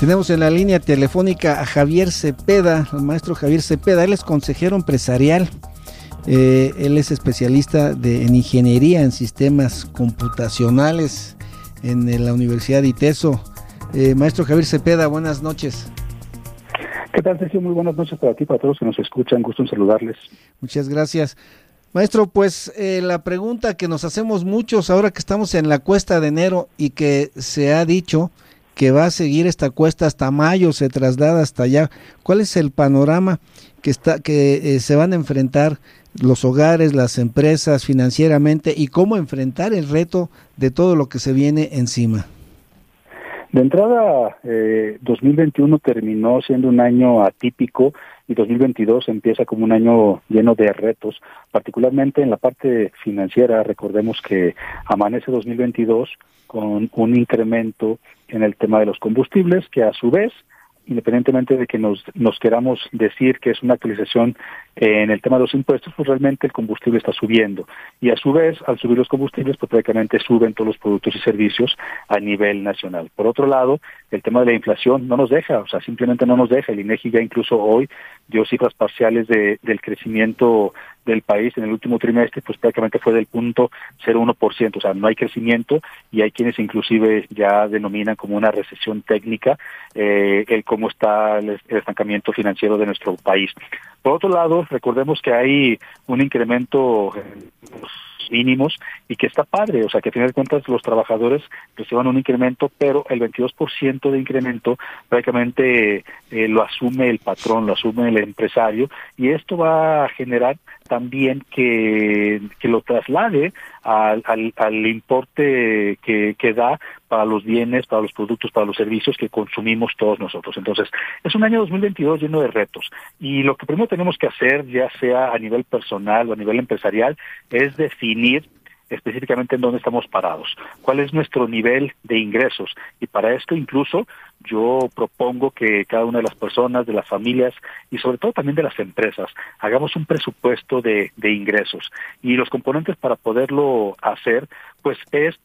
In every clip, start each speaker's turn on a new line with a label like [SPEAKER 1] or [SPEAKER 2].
[SPEAKER 1] Tenemos en la línea telefónica a Javier Cepeda, el maestro Javier Cepeda. Él es consejero empresarial. Eh, él es especialista de, en ingeniería en sistemas computacionales en la Universidad de ITESO. Eh, maestro Javier Cepeda, buenas noches.
[SPEAKER 2] ¿Qué tal, Sergio? Muy buenas noches para ti, para todos que nos escuchan. Gusto en saludarles.
[SPEAKER 1] Muchas gracias. Maestro, pues eh, la pregunta que nos hacemos muchos ahora que estamos en la cuesta de enero y que se ha dicho que va a seguir esta cuesta hasta mayo, se traslada hasta allá. ¿Cuál es el panorama que está que eh, se van a enfrentar los hogares, las empresas financieramente y cómo enfrentar el reto de todo lo que se viene encima?
[SPEAKER 2] De entrada, eh, 2021 terminó siendo un año atípico y 2022 empieza como un año lleno de retos, particularmente en la parte financiera. Recordemos que amanece 2022 con un incremento en el tema de los combustibles, que a su vez independientemente de que nos, nos queramos decir que es una actualización en el tema de los impuestos, pues realmente el combustible está subiendo. Y a su vez, al subir los combustibles, pues prácticamente suben todos los productos y servicios a nivel nacional. Por otro lado, el tema de la inflación no nos deja, o sea, simplemente no nos deja. El INEGI ya incluso hoy dio cifras parciales de, del crecimiento del país en el último trimestre, pues prácticamente fue del punto 0,1%, o sea, no hay crecimiento y hay quienes inclusive ya denominan como una recesión técnica eh, el cómo está el, estancamiento financiero de nuestro país. Por otro lado, recordemos que hay un incremento en los mínimos y que está padre, o sea que a final de cuentas los trabajadores reciban un incremento, pero el 22% de incremento prácticamente eh, lo asume el patrón, lo asume el empresario y esto va a generar también que, que lo traslade al, al, al importe que, que da para los bienes, para los productos, para los servicios que consumimos todos nosotros. Entonces, es un año 2022 lleno de retos. Y lo que primero tenemos que hacer, ya sea a nivel personal o a nivel empresarial, es definir específicamente en dónde estamos parados, cuál es nuestro nivel de ingresos. Y para esto incluso yo propongo que cada una de las personas, de las familias y sobre todo también de las empresas, hagamos un presupuesto de, de ingresos. Y los componentes para poderlo hacer, pues es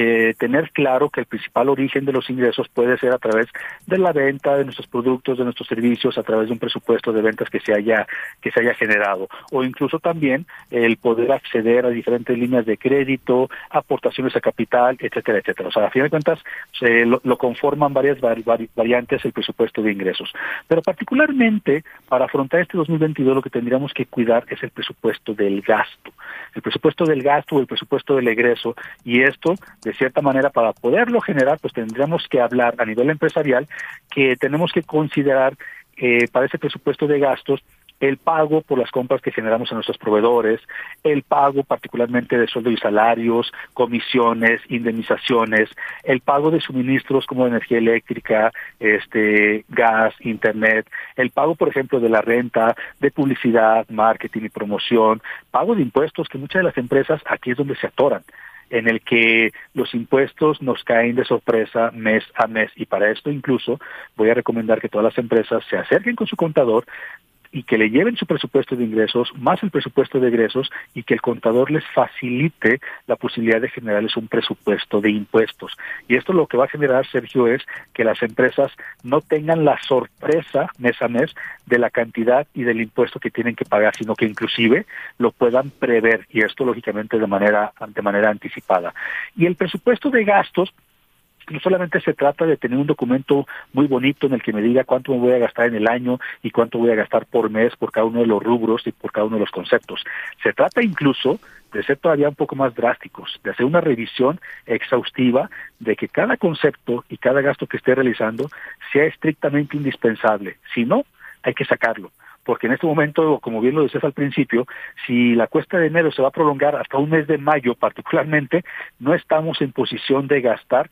[SPEAKER 2] eh, tener claro que el principal origen de los ingresos puede ser a través de la venta de nuestros productos, de nuestros servicios, a través de un presupuesto de ventas que se haya que se haya generado, o incluso también el poder acceder a diferentes líneas de crédito, aportaciones a capital, etcétera, etcétera. O sea, a fin de cuentas se lo, lo conforman varias vari, variantes el presupuesto de ingresos, pero particularmente para afrontar este 2022 lo que tendríamos que cuidar es el presupuesto del gasto, el presupuesto del gasto o el presupuesto del egreso, y esto de cierta manera para poderlo generar pues tendríamos que hablar a nivel empresarial que tenemos que considerar eh, para ese presupuesto de gastos el pago por las compras que generamos a nuestros proveedores, el pago particularmente de sueldos y salarios, comisiones, indemnizaciones, el pago de suministros como energía eléctrica, este, gas, internet, el pago, por ejemplo, de la renta, de publicidad, marketing y promoción, pago de impuestos que muchas de las empresas aquí es donde se atoran en el que los impuestos nos caen de sorpresa mes a mes. Y para esto incluso voy a recomendar que todas las empresas se acerquen con su contador y que le lleven su presupuesto de ingresos más el presupuesto de egresos y que el contador les facilite la posibilidad de generarles un presupuesto de impuestos. Y esto lo que va a generar, Sergio, es que las empresas no tengan la sorpresa mes a mes de la cantidad y del impuesto que tienen que pagar, sino que inclusive lo puedan prever y esto lógicamente de manera de manera anticipada. Y el presupuesto de gastos no solamente se trata de tener un documento muy bonito en el que me diga cuánto me voy a gastar en el año y cuánto voy a gastar por mes por cada uno de los rubros y por cada uno de los conceptos. Se trata incluso de ser todavía un poco más drásticos, de hacer una revisión exhaustiva de que cada concepto y cada gasto que esté realizando sea estrictamente indispensable. Si no, hay que sacarlo porque en este momento, como bien lo decías al principio, si la cuesta de enero se va a prolongar hasta un mes de mayo particularmente, no estamos en posición de gastar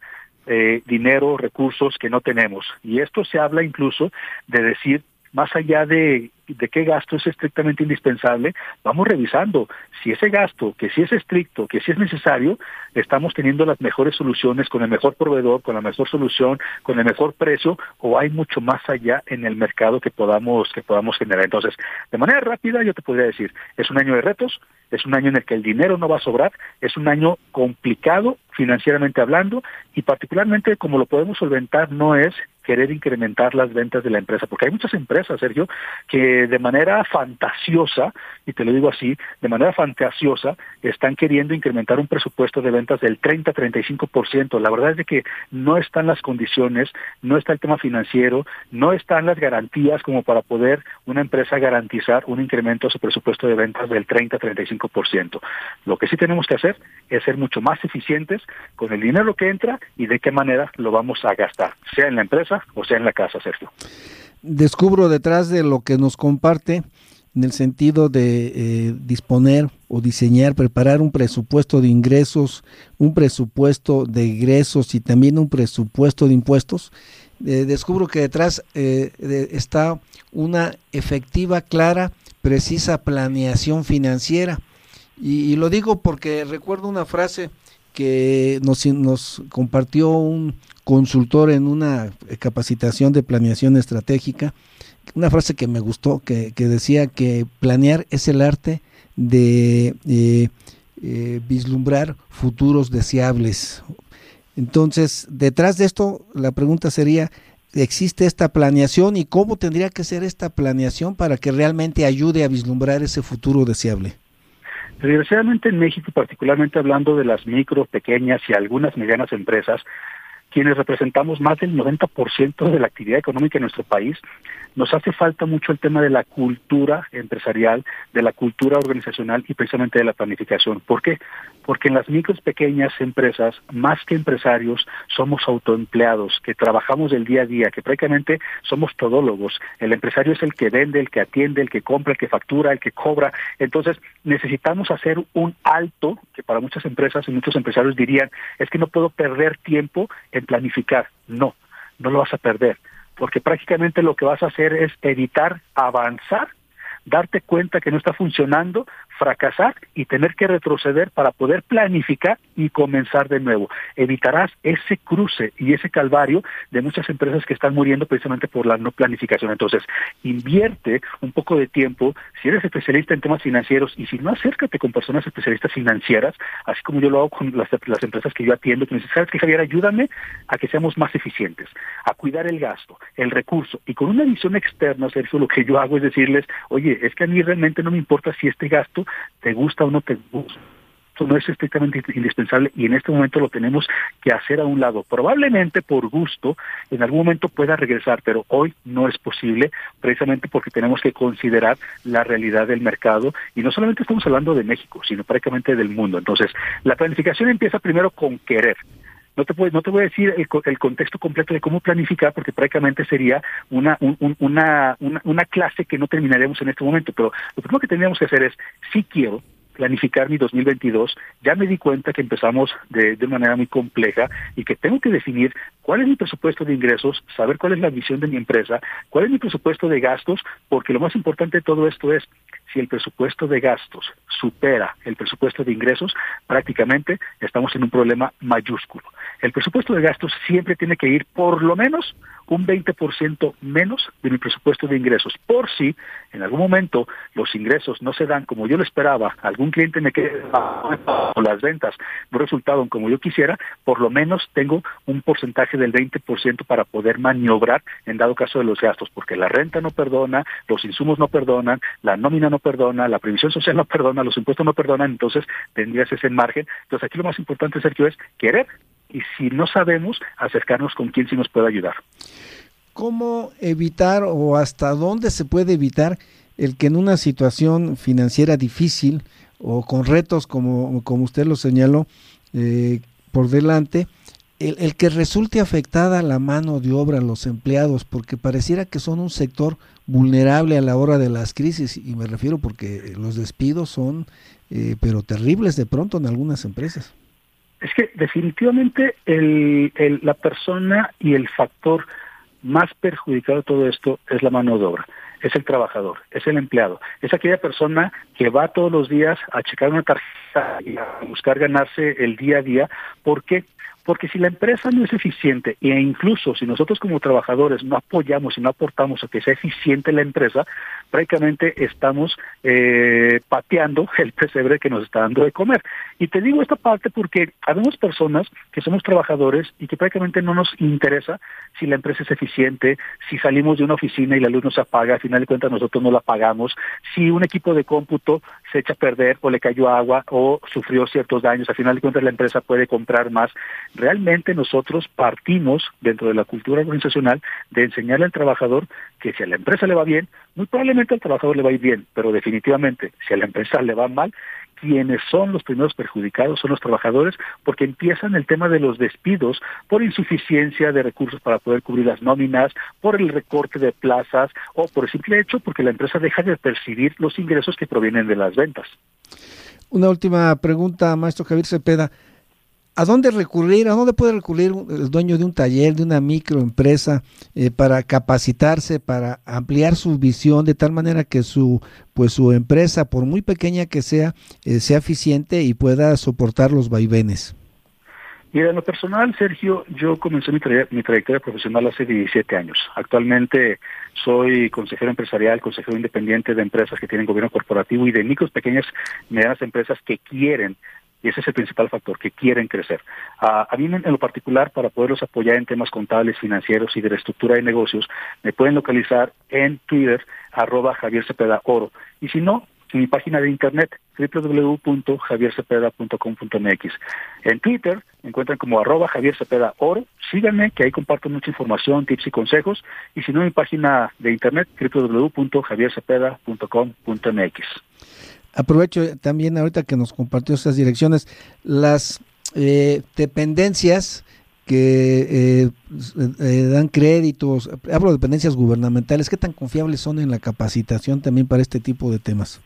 [SPEAKER 2] eh, dinero, recursos que no tenemos. Y esto se habla incluso de decir, más allá de de qué gasto es estrictamente indispensable, vamos revisando si ese gasto, que si es estricto, que si es necesario, estamos teniendo las mejores soluciones con el mejor proveedor, con la mejor solución, con el mejor precio, o hay mucho más allá en el mercado que podamos, que podamos generar. Entonces, de manera rápida, yo te podría decir, es un año de retos, es un año en el que el dinero no va a sobrar, es un año complicado financieramente hablando, y particularmente como lo podemos solventar no es querer incrementar las ventas de la empresa, porque hay muchas empresas, Sergio, que de manera fantasiosa, y te lo digo así, de manera fantasiosa, están queriendo incrementar un presupuesto de ventas del 30-35%. La verdad es de que no están las condiciones, no está el tema financiero, no están las garantías como para poder una empresa garantizar un incremento a su presupuesto de ventas del 30-35%. Lo que sí tenemos que hacer es ser mucho más eficientes con el dinero que entra y de qué manera lo vamos a gastar, sea en la empresa o sea en la casa, Sergio
[SPEAKER 1] descubro detrás de lo que nos comparte en el sentido de eh, disponer o diseñar, preparar un presupuesto de ingresos, un presupuesto de egresos y también un presupuesto de impuestos, eh, descubro que detrás eh, está una efectiva, clara, precisa planeación financiera. Y, lo digo porque recuerdo una frase que nos, compartió un consultor en una capacitación de planeación estratégica, una frase que me gustó, que, decía que planear es el arte de eh, eh, vislumbrar futuros deseables. Entonces, detrás de esto, la pregunta sería, ¿existe esta planeación y cómo tendría que ser esta planeación para que realmente ayude a vislumbrar ese futuro deseable?
[SPEAKER 2] Desgraciadamente en México, particularmente hablando de las micro, pequeñas y algunas medianas empresas, quienes representamos más del 90% de la actividad económica en nuestro país, nos hace falta mucho el tema de la cultura empresarial, de la cultura organizacional y precisamente de la planificación. ¿Por qué? Porque en las micros pequeñas empresas, más que empresarios, somos autoempleados, que trabajamos del día a día, que prácticamente somos todólogos. El empresario es el que vende, el que atiende, el que compra, el que factura, el que cobra. Entonces, necesitamos hacer un alto, que para muchas empresas y muchos empresarios dirían, es que no puedo perder tiempo en planificar. No, no lo vas a perder porque prácticamente lo que vas a hacer es evitar avanzar, darte cuenta que no está funcionando fracasar y tener que retroceder para poder planificar y comenzar de nuevo. Evitarás ese cruce y ese calvario de muchas empresas que están muriendo precisamente por la no planificación. Entonces, invierte un poco de tiempo, si eres especialista en temas financieros y si no, acércate con personas especialistas financieras, así como yo lo hago con las, empresas que yo atiendo, que me dicen, ¿sabes qué, Javier? Ayúdame a que seamos más eficientes, a cuidar el gasto, el recurso. Y con una visión externa, Sergio, lo que yo hago es decirles, oye, es que a mí realmente no me importa si este gasto te gusta o no te gusta. Esto no es estrictamente indispensable y en este momento lo tenemos que hacer a un lado. Probablemente por gusto en algún momento pueda regresar, pero hoy no es posible precisamente porque tenemos que considerar la realidad del mercado y no solamente estamos hablando de México, sino prácticamente del mundo. Entonces, la planificación empieza primero con querer. No te, no te voy a decir el, contexto completo de cómo planificar, porque prácticamente sería una, una, una, una clase que no terminaríamos en este momento, pero lo primero que tendríamos que hacer es, si quiero, planificar mi 2022, ya me di cuenta que empezamos de, de manera muy compleja y que tengo que definir cuál es mi presupuesto de ingresos, saber cuál es la visión de mi empresa, cuál es mi presupuesto de gastos, porque lo más importante de todo esto es si el presupuesto de gastos supera el presupuesto de ingresos, prácticamente estamos en un problema mayúsculo. El presupuesto de gastos siempre tiene que ir por lo menos un 20% menos de mi presupuesto de ingresos. Por si en algún momento los ingresos no se dan como yo lo esperaba, algún cliente me queda o las ventas no resultaron como yo quisiera, por lo menos tengo un porcentaje del 20% para poder maniobrar en dado caso de los gastos, porque la renta no perdona, los insumos no perdonan, la nómina no perdona, la previsión social no perdona, los impuestos no perdonan, entonces tendrías ese margen. Entonces aquí lo más importante, Sergio, es querer y si no sabemos, acercarnos con quien sí nos pueda ayudar.
[SPEAKER 1] ¿Cómo evitar o hasta dónde se puede evitar el que en una situación financiera difícil o con retos como, como usted lo señaló eh, por delante, el, el, que resulte afectada la mano de obra, los empleados, porque pareciera que son un sector vulnerable a la hora de las crisis, y me refiero porque los despidos son, eh, pero terribles de pronto en algunas empresas.
[SPEAKER 2] Es que definitivamente el, la persona y el factor más perjudicado de todo esto es la mano de obra es el trabajador, es el empleado, es aquella persona que va todos los días a checar una tarjeta y a buscar ganarse el día a día. ¿Por qué? Porque si la empresa no es eficiente e incluso si nosotros como trabajadores no apoyamos y no aportamos a que sea eficiente la empresa, prácticamente estamos eh, pateando el pesebre que nos está dando de comer. Y te digo esta parte porque habemos personas que somos trabajadores y que prácticamente no nos interesa si la empresa es eficiente, si salimos de una oficina y la luz nos apaga, al final de cuentas nosotros no la pagamos, si un equipo de cómputo se echa a perder o le cayó agua o sufrió ciertos daños, al final de cuentas la empresa puede comprar más realmente nosotros partimos dentro de la cultura organizacional de enseñarle al trabajador que si a la empresa le va bien, muy probablemente al trabajador le va bien, pero definitivamente si a la empresa le va mal, quienes son los primeros perjudicados son los trabajadores porque empiezan el tema de los despidos por insuficiencia de recursos para poder cubrir las nóminas, por el recorte de plazas o por el simple hecho porque la empresa deja de percibir los ingresos que provienen de las ventas.
[SPEAKER 1] Una última pregunta, maestro Javier Cepeda. ¿A dónde recurrir? ¿A dónde puede recurrir el dueño de un taller, de una microempresa, eh, para capacitarse, para ampliar su visión de tal manera que su, pues su empresa, por muy pequeña que sea, eh, sea eficiente y pueda soportar los vaivenes?
[SPEAKER 2] Mira, en lo personal, Sergio, yo comencé mi, mi trayectoria profesional hace 17 años. Actualmente soy consejero empresarial, consejero independiente de empresas que tienen gobierno corporativo y de micros, pequeñas, medianas empresas que quieren y ese es el principal factor, que quieren crecer. A mí en lo particular, para poderlos apoyar en temas contables, financieros y de reestructura de negocios, me pueden localizar en Twitter, arroba Javier Cepeda Oro. Y si no, en mi página de internet, www.javiercepeda.com.mx. En Twitter me encuentran como arroba Javier Cepeda Oro. Síganme, que ahí comparto mucha información, tips y consejos. Y si no, en mi página de internet, www.javiercepeda.com.mx.
[SPEAKER 1] Aprovecho también ahorita que nos compartió esas direcciones, las eh, dependencias que eh, eh, dan créditos, hablo de dependencias gubernamentales, ¿qué tan confiables son en la capacitación también para este tipo de temas?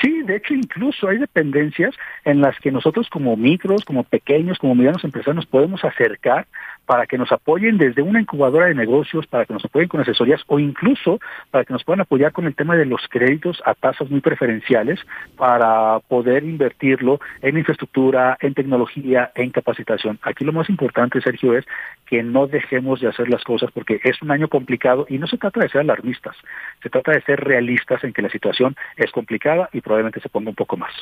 [SPEAKER 2] Sí, de hecho incluso hay dependencias en las que nosotros como micros, como pequeños, como medianos empresarios nos podemos acercar para que nos apoyen desde una incubadora de negocios, para que nos apoyen con asesorías o incluso para que nos puedan apoyar con el tema de los créditos a tasas muy preferenciales para poder invertirlo en infraestructura, en tecnología, en capacitación. Aquí lo más importante, Sergio, es que no dejemos de hacer las cosas porque es un año complicado y no se trata de ser alarmistas, se trata de ser realistas en que la situación es complicada probablemente se ponga un poco más.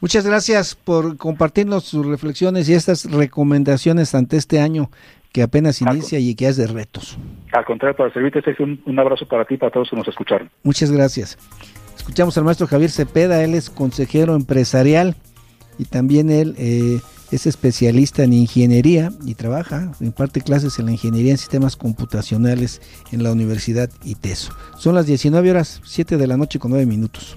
[SPEAKER 1] Muchas gracias por compartirnos sus reflexiones y estas recomendaciones ante este año que apenas inicia y que es de retos.
[SPEAKER 2] Al contrario, para servirte, un, un abrazo para ti y para todos que nos escucharon.
[SPEAKER 1] Muchas gracias. Escuchamos al maestro Javier Cepeda, él es consejero empresarial y también él eh, es especialista en ingeniería y trabaja, imparte clases en la ingeniería en sistemas computacionales en la Universidad ITESO. Son las 19 horas, 7 de la noche con 9 minutos.